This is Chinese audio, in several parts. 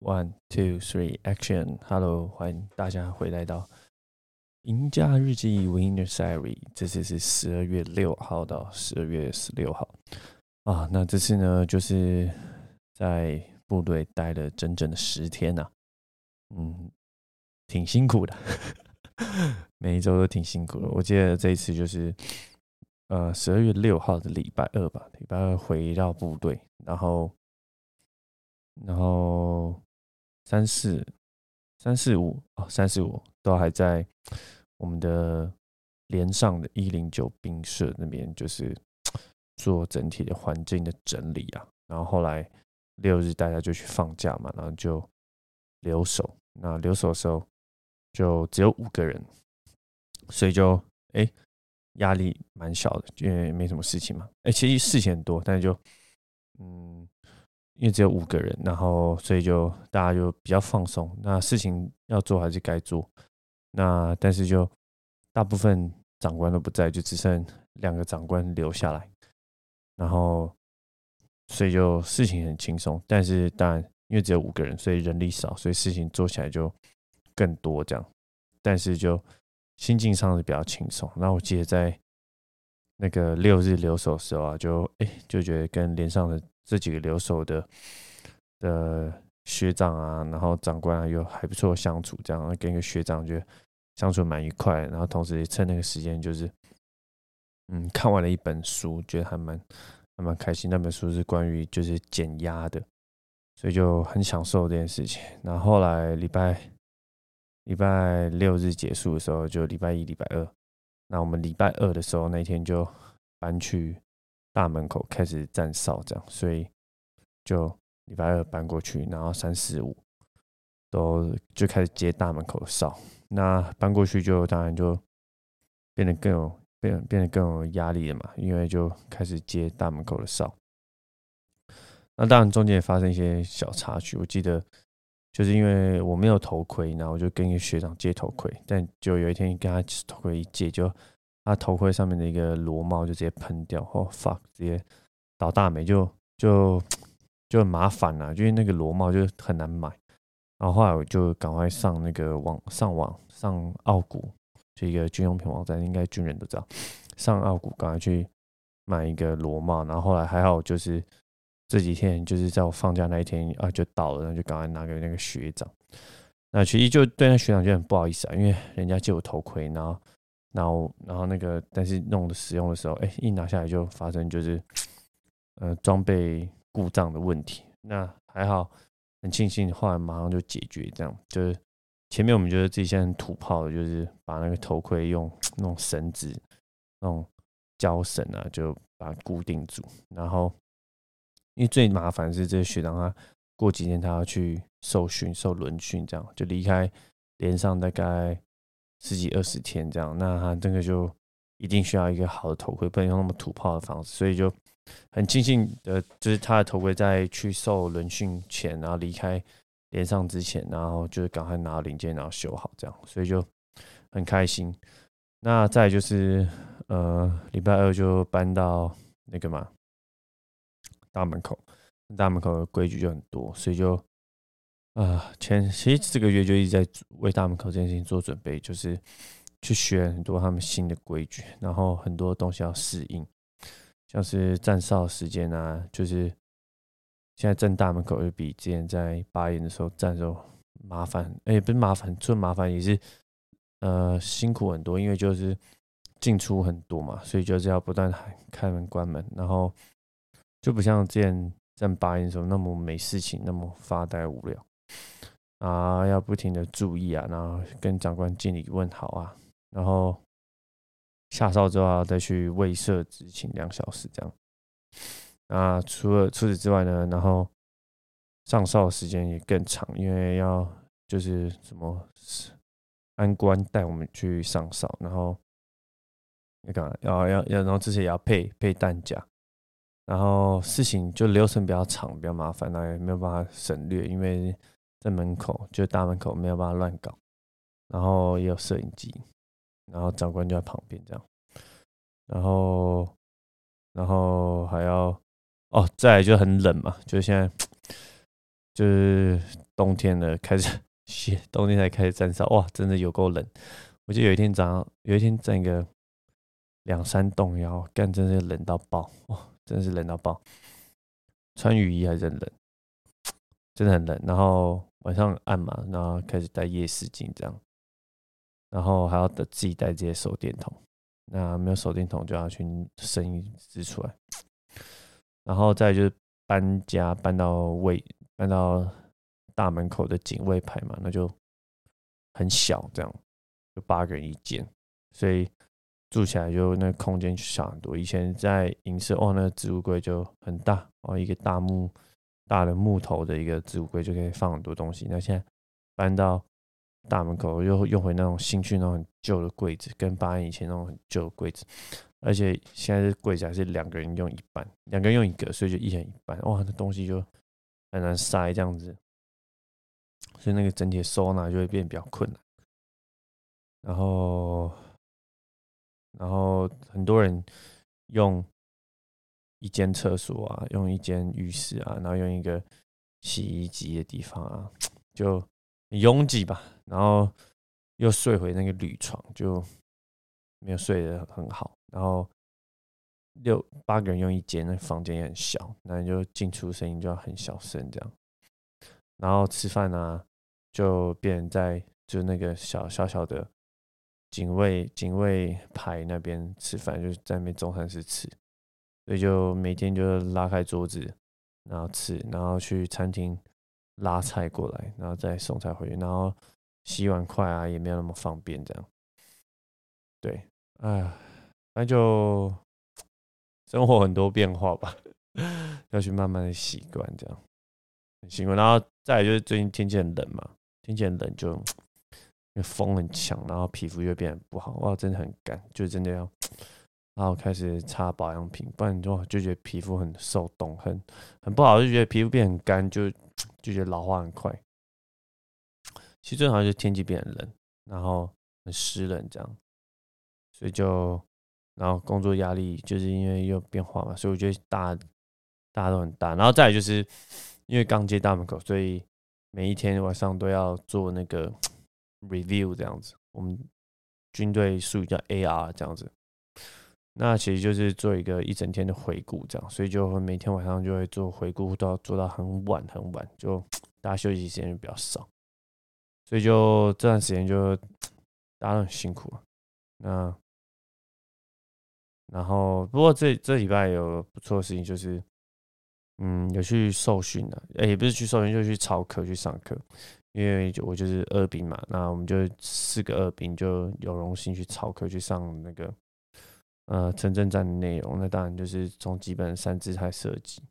One, two, three, action! Hello，欢迎大家回来到《赢家日记》Winner Diary。这次是十二月六号到十二月十六号啊。那这次呢，就是在部队待了整整的十天呐。嗯，挺辛苦的，每一周都挺辛苦的。我记得这一次就是呃十二月六号的礼拜二吧，礼拜二回到部队，然后然后。三四三四五哦，三四五都还在我们的连上的一零九兵舍那边，就是 做整体的环境的整理啊。然后后来六日大家就去放假嘛，然后就留守。那留守的时候就只有五个人，所以就哎压力蛮小的，因为没什么事情嘛。哎，其实事情很多，但是就嗯。因为只有五个人，然后所以就大家就比较放松。那事情要做还是该做，那但是就大部分长官都不在，就只剩两个长官留下来。然后所以就事情很轻松，但是当然因为只有五个人，所以人力少，所以事情做起来就更多这样。但是就心境上是比较轻松。那我记得在那个六日留守时候啊，就哎就觉得跟连上的。这几个留守的的学长啊，然后长官啊，又还不错相处，这样跟一个学长就相处蛮愉快。然后同时也趁那个时间，就是嗯，看完了一本书，觉得还蛮还蛮开心。那本书是关于就是减压的，所以就很享受这件事情。然后后来礼拜礼拜六日结束的时候，就礼拜一、礼拜二。那我们礼拜二的时候那天就搬去。大门口开始站哨，这样，所以就礼拜二搬过去，然后三四五都就开始接大门口的哨。那搬过去就当然就变得更有变变得更有压力了嘛，因为就开始接大门口的哨。那当然中间也发生一些小插曲，我记得就是因为我没有头盔，然后我就跟一个学长借头盔，但就有一天跟他头盔一借就。他头盔上面的一个螺帽就直接喷掉，哦 fuck，直接倒大霉，就就就很麻烦了，因为那个螺帽就很难买。然后后来我就赶快上那个网上网上奥古，就一个军用品网站，应该军人都知道。上奥古赶快去买一个螺帽，然后后来还好，就是这几天就是在我放假那一天啊就到了，然后就赶快拿给那个学长。那其实就对那学长就很不好意思啊，因为人家借我头盔，然后。然后，然后那个，但是弄的使用的时候，哎，一拿下来就发生就是，呃，装备故障的问题。那还好，很庆幸，后来马上就解决。这样就是前面我们觉得自己现在很土炮的，就是把那个头盔用那种绳子、那种胶绳啊，就把它固定住。然后，因为最麻烦是这个学长他过几天他要去受训、受轮训，这样就离开连上大概。十几二十天这样，那他这个就一定需要一个好的头盔，不能用那么土炮的方式，所以就很庆幸的，就是他的头盔在去受轮训前，然后离开连上之前，然后就是赶快拿到零件，然后修好这样，所以就很开心。那再就是呃，礼拜二就搬到那个嘛大门口，大门口的规矩就很多，所以就。啊，前其实这个月就一直在为大门口这件事情做准备，就是去学很多他们新的规矩，然后很多东西要适应，像是站哨时间啊，就是现在站大门口就比之前在八点的时候站的时候麻烦，哎，不是麻烦，除了麻烦也是呃辛苦很多，因为就是进出很多嘛，所以就是要不断开门关门，然后就不像之前站八点的时候那么没事情，那么发呆无聊。啊，要不停的注意啊，然后跟长官敬礼问好啊，然后下哨之后要再去卫射执勤两小时这样。啊，除了除此之外呢，然后上哨时间也更长，因为要就是什么安官带我们去上哨，然后那个要要要，然后这些也要配配弹夹，然后事情就流程比较长，比较麻烦，那也没有办法省略，因为。在门口，就大门口没有办法乱搞，然后也有摄影机，然后长官就在旁边这样，然后，然后还要哦，再来就很冷嘛，就现在就是冬天了，开始 雪，冬天才开始站哨，哇，真的有够冷。我记得有一天早上，有一天站个两三栋，然后干，真是冷到爆，哇，真是冷到爆。穿雨衣还是很冷，真的很冷。然后晚上暗嘛，然后开始戴夜视镜这样，然后还要自己带这些手电筒。那没有手电筒就要去伸一支出来。然后再就是搬家，搬到卫，搬到大门口的警卫牌嘛，那就很小这样。就八个人一间，所以住起来就那空间就小很多。以前在银色哦，那个置物柜就很大哦，一个大木大的木头的一个置物柜就可以放很多东西。那现在搬到大门口，又用回那种新去那种很旧的柜子，跟八年以前那种很旧的柜子。而且现在是柜子还是两个人用一半，两个人用一个，所以就一人一半。哇，那东西就很难塞这样子，所以那个整体收纳就会变比较困难。然后，然后很多人用一间厕所啊，用一间浴室啊，然后用一个洗衣机的地方啊，就拥挤吧。然后又睡回那个铝床，就没有睡得很好。然后六八个人用一间，那房间也很小，那你就进出声音就要很小声这样。然后吃饭呢，就变在就那个小小小的。警卫警卫排那边吃饭，就在那边中餐室吃，所以就每天就拉开桌子，然后吃，然后去餐厅拉菜过来，然后再送菜回去，然后洗碗筷啊也没有那么方便，这样。对，哎，那就 生活很多变化吧，要去慢慢的习惯这样，很习惯。然后再就是最近天气很冷嘛，天气很冷就。风很强，然后皮肤又变得不好，哇，真的很干，就真的要，然后开始擦保养品，不然就就觉得皮肤很受冻，很很不好，就觉得皮肤变很干，就就觉得老化很快。其实最好就是天气变冷，然后很湿冷这样，所以就然后工作压力就是因为又变化嘛，所以我觉得大大家都很大，然后再来就是因为刚接大门口，所以每一天晚上都要做那个。review 这样子，我们军队术语叫 AR 这样子，那其实就是做一个一整天的回顾这样，所以就每天晚上就会做回顾，到做到很晚很晚，就 大家休息时间就比较少，所以就这段时间就 大家都很辛苦了。那然后不过这这礼拜有不错的事情，就是嗯有去受训的，哎也不是去受训，就去操课去上课。因为我就是二兵嘛，那我们就四个二兵就有荣幸去草科去上那个呃城镇战的内容。那当然就是从基本三姿态设计，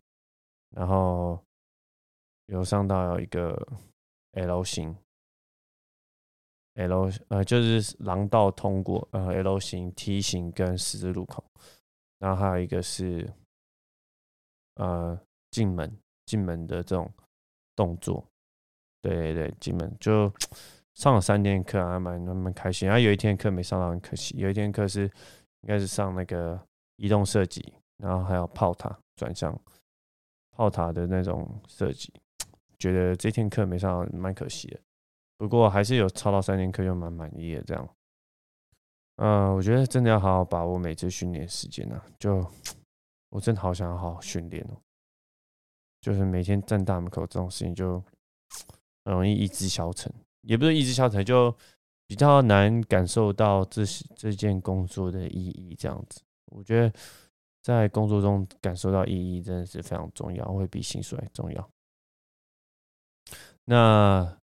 然后有上到一个 L 型，L 呃就是廊道通过呃 L 型、梯形跟十字路口，然后还有一个是呃进门进门的这种动作。对对，进门就上了三天课，还蛮蛮开心。然后有一天课没上到，很可惜。有一天课是应该是上那个移动设计，然后还有炮塔转向炮塔的那种设计，觉得这天课没上蛮可惜的。不过还是有超到三天课，就蛮满意的。这样，嗯，我觉得真的要好好把握每次训练时间啊！就我真的好想要好好训练哦，就是每天站大门口这种事情就。很容易意志消沉，也不是意志消沉，就比较难感受到这这件工作的意义。这样子，我觉得在工作中感受到意义真的是非常重要，会比薪水还重要。那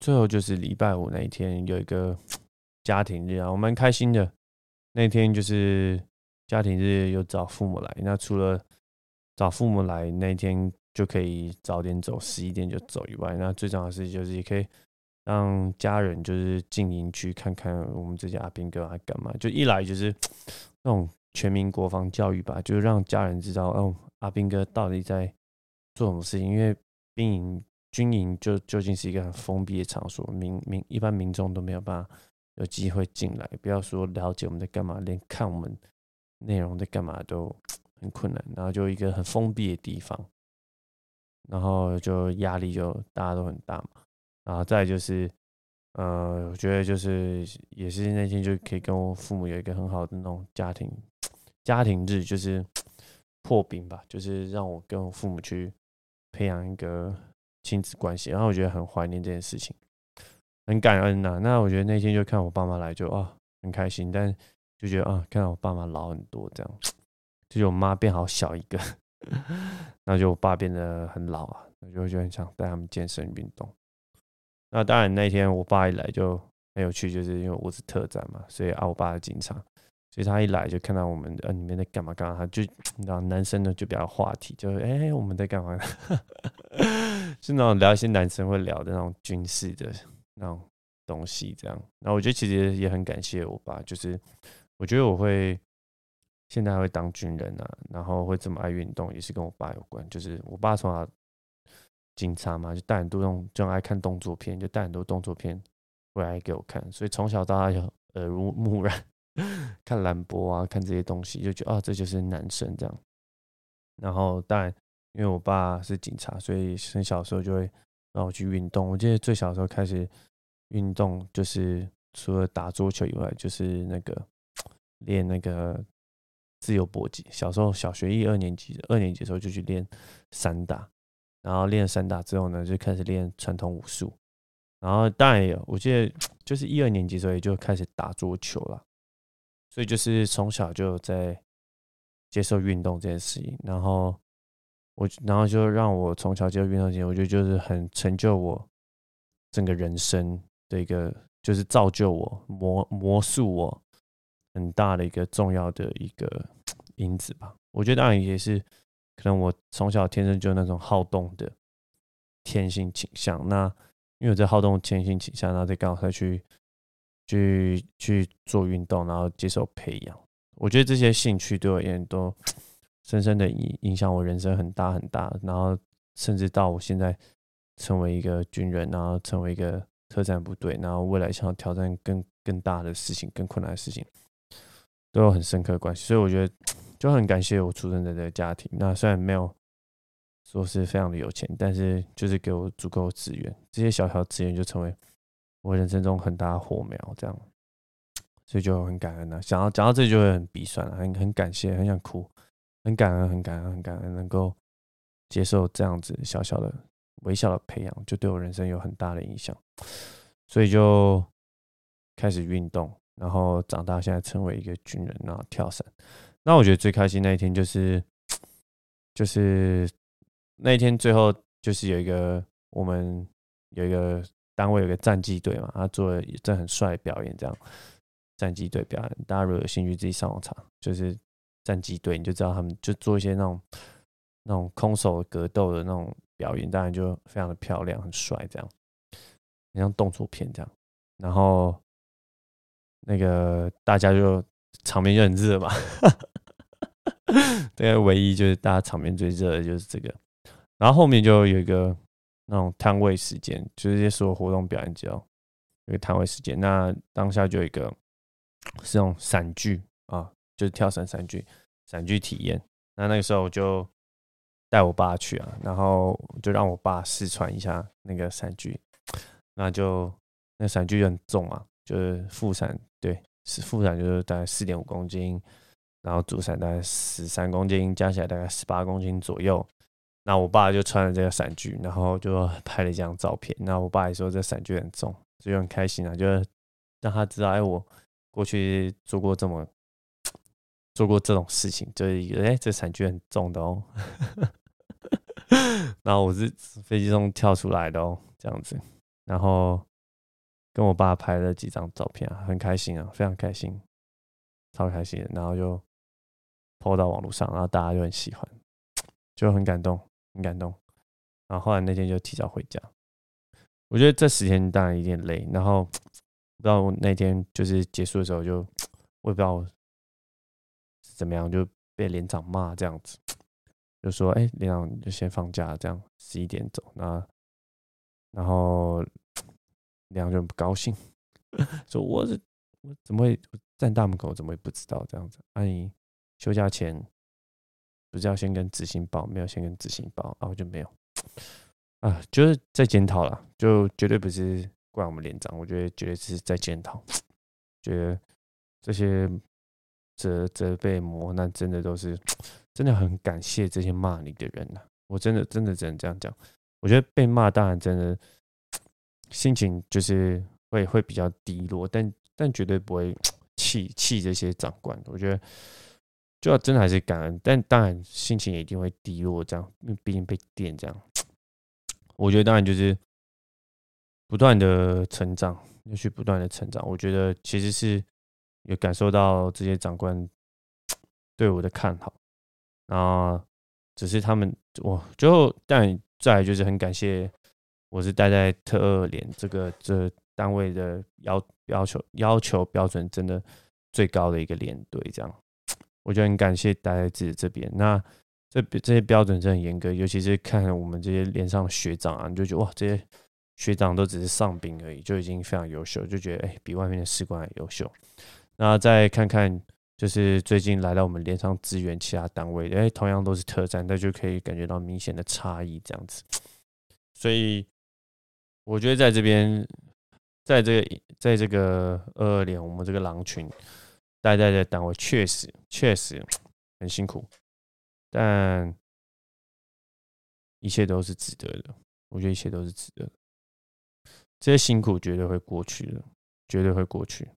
最后就是礼拜五那一天有一个 家庭日啊，我蛮开心的。那天就是家庭日，有找父母来。那除了找父母来那天。就可以早点走，十一点就走以外，那最重要的是就是也可以让家人就是进营区看看我们这些阿兵哥还干嘛。就一来就是 那种全民国防教育吧，就是让家人知道哦，阿兵哥到底在做什么事情。因为兵营、军营就究竟是一个很封闭的场所，民民一般民众都没有办法有机会进来，不要说了解我们在干嘛，连看我们内容在干嘛都 很困难。然后就一个很封闭的地方。然后就压力就大家都很大嘛，啊再就是，呃，我觉得就是也是那天就可以跟我父母有一个很好的那种家庭家庭日，就是破冰吧，就是让我跟我父母去培养一个亲子关系，然后我觉得很怀念这件事情，很感恩呐。那我觉得那天就看我爸妈来就啊很开心，但就觉得啊看到我爸妈老很多这样，就是我妈变好小一个。那就我爸变得很老啊，我就就很想带他们健身运动。那当然那天我爸一来就很有趣，就是因为我是特战嘛，所以啊我爸是警察，所以他一来就看到我们呃里面在干嘛干嘛，他就你知道男生呢就比较话题，就是哎我们在干嘛，是那种聊一些男生会聊的那种军事的那种东西这样。然后我觉得其实也很感谢我爸，就是我觉得我会。现在会当军人啊，然后会这么爱运动，也是跟我爸有关。就是我爸从小警察嘛，就带很多动，就爱看动作片，就带很多动作片回来给我看。所以从小到大就耳濡目染，看兰博啊，看这些东西，就觉得啊，这就是男生这样。然后当然，因为我爸是警察，所以很小时候就会让我去运动。我记得最小时候开始运动，就是除了打桌球以外，就是那个练那个。自由搏击，小时候小学一二年级，二年级的时候就去练散打，然后练散打之后呢，就开始练传统武术，然后当然有，我记得就是一二年级时候也就开始打桌球了，所以就是从小就在接受运动这件事情，然后我然后就让我从小接受运动这件我觉得就是很成就我整个人生的一个，就是造就我魔魔术我。很大的一个重要的一个 因子吧，我觉得当然也是可能我从小天生就那种好动的天性倾向。那因为我在好动天性倾向，然后再刚好再去去去做运动，然后接受培养。我觉得这些兴趣对我而言都 深深的影影响我人生很大很大。然后甚至到我现在成为一个军人，然后成为一个特战部队，然后未来想要挑战更更大的事情、更困难的事情。都有很深刻的关系，所以我觉得就很感谢我出生在这个家庭。那虽然没有说是非常的有钱，但是就是给我足够的资源，这些小小资源就成为我人生中很大的火苗。这样，所以就很感恩了。想到讲到这就会很鼻酸了，很很感谢，很想哭，很感恩，很感恩，很感恩，能够接受这样子小小的、微小的培养，就对我人生有很大的影响。所以就开始运动。然后长大，现在成为一个军人，然后跳伞。那我觉得最开心那一天就是，就是那一天最后就是有一个我们有一个单位有个战机队嘛，他做了一阵很帅的表演，这样战机队表演。大家如果有兴趣，自己上网查，就是战机队，你就知道他们就做一些那种那种空手格斗的那种表演，当然就非常的漂亮，很帅，这样，很像动作片这样，然后。那个大家就场面就很热嘛，对，唯一就是大家场面最热的就是这个，然后后面就有一个那种摊位时间，就是些所有活动表演之后有个摊位时间。那当下就有一个是那种伞具啊，就是跳伞伞具伞具体验。那那个时候我就带我爸去啊，然后就让我爸试穿一下那个伞具，那就那伞具很重啊。就是副伞，对，是副伞，就是大概四点五公斤，然后主伞大概十三公斤，加起来大概十八公斤左右。那我爸就穿了这个伞具，然后就拍了一张照片。那我爸也说这伞具很重，所以很开心啊，就让他知道，哎，我过去做过这么做过这种事情，就是一个，哎，这伞具很重的哦。然后我是飞机中跳出来的哦，这样子，然后。跟我爸拍了几张照片啊，很开心啊，非常开心，超开心。然后就抛到网络上，然后大家就很喜欢，就很感动，很感动。然后后来那天就提早回家，我觉得这十天当然有点累。然后不知道那天就是结束的时候，就我也不知道怎么样，就被连长骂这样子，就说：“哎，连长就先放假，这样十一点走。”那然后。连长就很不高兴，说：“我是我怎么会站大门口？怎么会不知道这样子？阿姨休假前不是要先跟执行报，没有先跟执行报，然后就没有。啊，就是在检讨了，就绝对不是怪我们连长，我觉得绝对是在检讨，觉得这些责责备磨难真的都是真的很感谢这些骂你的人呐，我真的真的只能这样讲，我觉得被骂当然真的心情就是会会比较低落，但但绝对不会气气这些长官，我觉得。就要真的还是感恩，但当然心情也一定会低落，这样，因为毕竟被电这样。我觉得当然就是不断的成长，要去不断的成长。我觉得其实是有感受到这些长官 对我的看好，然后只是他们，我最后但再就是很感谢，我是待在特二连这个这单位的要要求要求标准真的最高的一个连队这样。我就很感谢待在自己这边。那这这些标准真的很严格，尤其是看我们这些连上学长啊，你就觉得哇，这些学长都只是上兵而已，就已经非常优秀，就觉得哎，比外面的士官还优秀。那再看看，就是最近来到我们连上支援其他单位，哎，同样都是特战，那就可以感觉到明显的差异这样子。所以我觉得在这边，在这个在这个二二连，我们这个狼群。待在这单位确实确实很辛苦，但一切都是值得的。我觉得一切都是值得的，这些辛苦绝对会过去的，绝对会过去。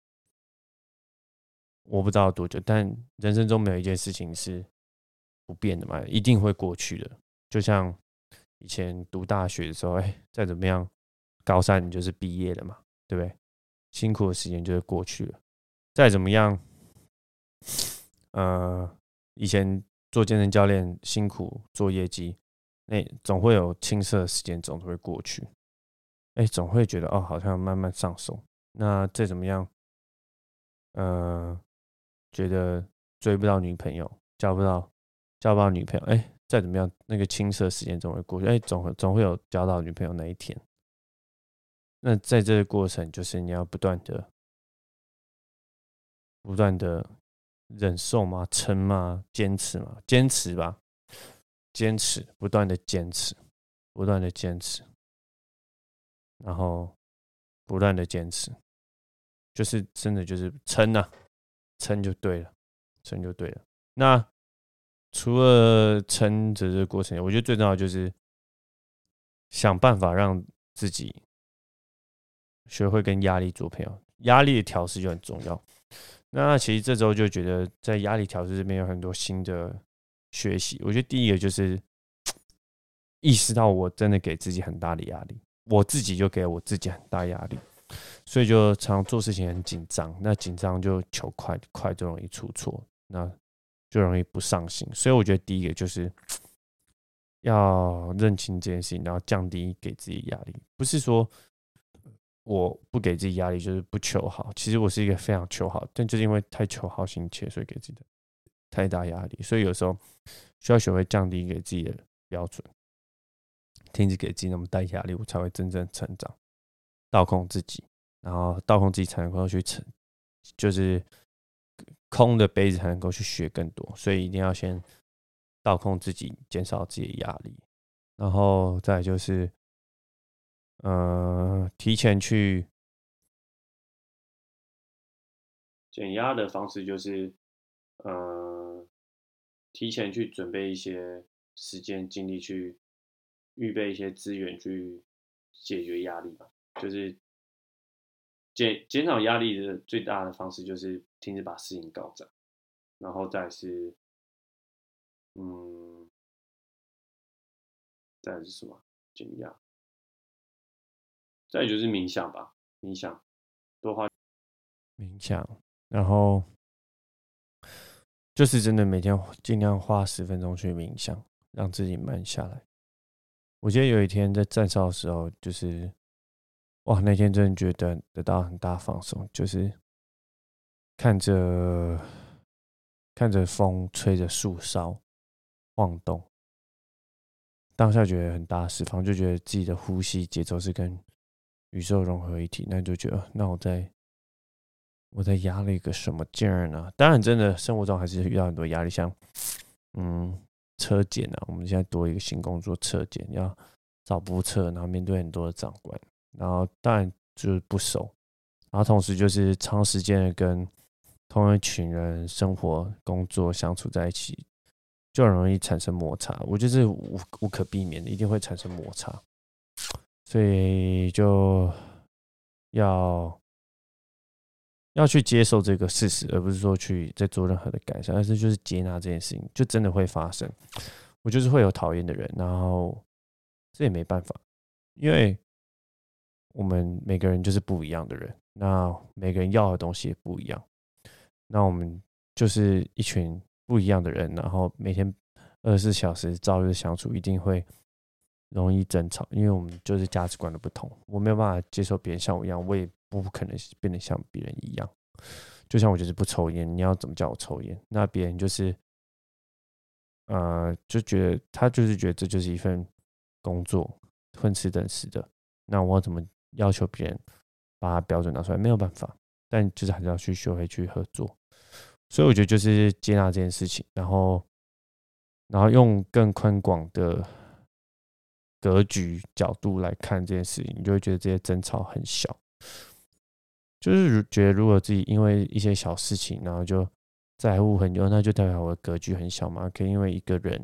我不知道多久，但人生中没有一件事情是不变的嘛，一定会过去的。就像以前读大学的时候，哎，再怎么样，高三你就是毕业了嘛，对不对？辛苦的时间就是过去了，再怎么样。呃，以前做健身教练辛苦做业绩，那总会有青涩的时间，总会过去。哎，总会觉得哦，好像慢慢上手。那再怎么样，呃，觉得追不到女朋友，交不到交不到女朋友，哎，再怎么样，那个青涩时间总会过去。哎，总会总会有交到女朋友那一天。那在这个过程，就是你要不断的、不断的。忍受吗？撑吗？坚持吗？坚持吧，坚持，不断的坚持，不断的坚持，然后不断的坚持，就是真的就是撑呐，撑就对了，撑就对了。那除了撑着这个过程，我觉得最重要就是想办法让自己学会跟压力做朋友，压力的调试就很重要。那其实这周就觉得在压力调试这边有很多新的学习。我觉得第一个就是 意识到我真的给自己很大的压力，我自己就给我自己很大压力，所以就常常做事情很紧张。那紧张就求快，快就容易出错，那就容易不上心。所以我觉得第一个就是 要认清这件事情，然后降低给自己压力，不是说。我不给自己压力，就是不求好。其实我是一个非常求好，但就是因为太求好心切，所以给自己的太大压力。所以有时候需要学会降低给自己的标准，停止给自己那么大压力，我才会真正成长。倒空自己，然后倒空自己才能够去成，就是空的杯子才能够去学更多。所以一定要先倒空自己，减少自己的压力，然后再就是。呃，提前去减压的方式就是，呃，提前去准备一些时间精力去预备一些资源去解决压力吧。就是减减少压力的最大的方式就是停止把事情搞砸，然后再是，嗯，再是什么减压？再就是冥想吧，冥想，多花冥想，然后就是真的每天尽量花十分钟去冥想，让自己慢下来。我记得有一天在站哨的时候，就是哇，那天真的觉得得到很大放松，就是看着看着风吹着树梢晃动，当下觉得很大释放，就觉得自己的呼吸节奏是跟。宇宙融合一体，那就觉得，那我在我在压了一个什么劲儿呢？当然，真的生活中还是遇到很多压力，像嗯车检啊，我们现在多一个新工作，车检要找不测，然后面对很多的长官，然后当然就是不熟，然后同时就是长时间的跟同一群人生活、工作相处在一起，就很容易产生摩擦。我觉得是无无可避免的，一定会产生摩擦，所以就要要去接受这个事实，而不是说去再做任何的改善，而是就是接纳这件事情，就真的会发生。我就是会有讨厌的人，然后这也没办法，因为我们每个人就是不一样的人，那每个人要的东西也不一样，那我们就是一群不一样的人，然后每天二十四小时朝日相处，一定会容易争吵，因为我们就是价值观的不同，我没有办法接受别人像我一样，我也不可能变得像别人一样。就像我就是不抽烟，你要怎么叫我抽烟？那别人就是。呃，就觉得他就是觉得这就是一份工作，混吃等死的。那我怎么要求别人把标准拿出来？没有办法，但就是还是要去学会去合作。所以我觉得就是接纳这件事情，然后，然后用更宽广的格局角度来看这件事情，你就会觉得这些争吵很小。就是觉得如果自己因为一些小事情，然后就。在乎很久，那就代表我的格局很小嘛？可以因为一个人、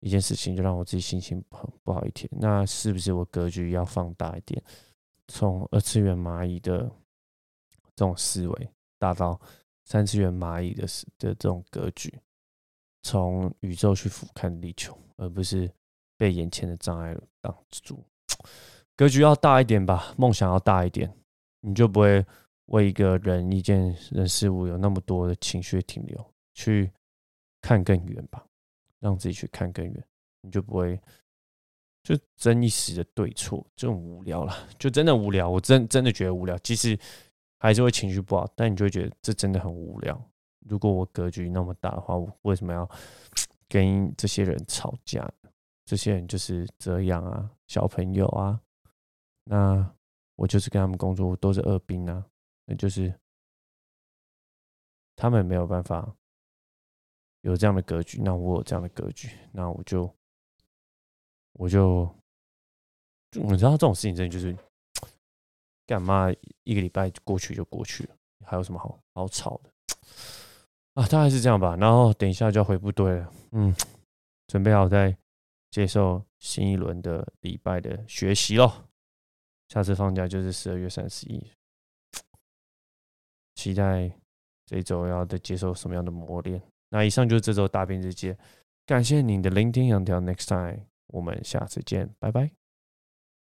一件事情就让我自己心情很不好一天。那是不是我格局要放大一点，从二次元蚂蚁的这种思维，大到三次元蚂蚁的的这种格局，从宇宙去俯瞰地球，而不是被眼前的障碍挡住。格局要大一点吧，梦想要大一点，你就不会。为一个人、一件人事物有那么多的情绪停留，去看更远吧，让自己去看更远，你就不会就争一时的对错，这种无聊了，就真的无聊。我真真的觉得无聊，即使还是会情绪不好，但你就会觉得这真的很无聊。如果我格局那么大的话，我为什么要 跟这些人吵架？这些人就是这样啊，小朋友啊，那我就是跟他们工作，都是二兵啊。那就是他们没有办法有这样的格局，那我有这样的格局，那我就我就你知道这种事情真的就是干嘛？一个礼拜过去就过去了，还有什么好好吵的啊？大概是这样吧。然后等一下就要回部队了，嗯，准备好再接受新一轮的礼拜的学习喽。下次放假就是十二月三十一。期待这周要再接受什么样的磨练。那以上就是这周大兵日记，感谢您的聆听，Until next time，我们下次见，拜拜。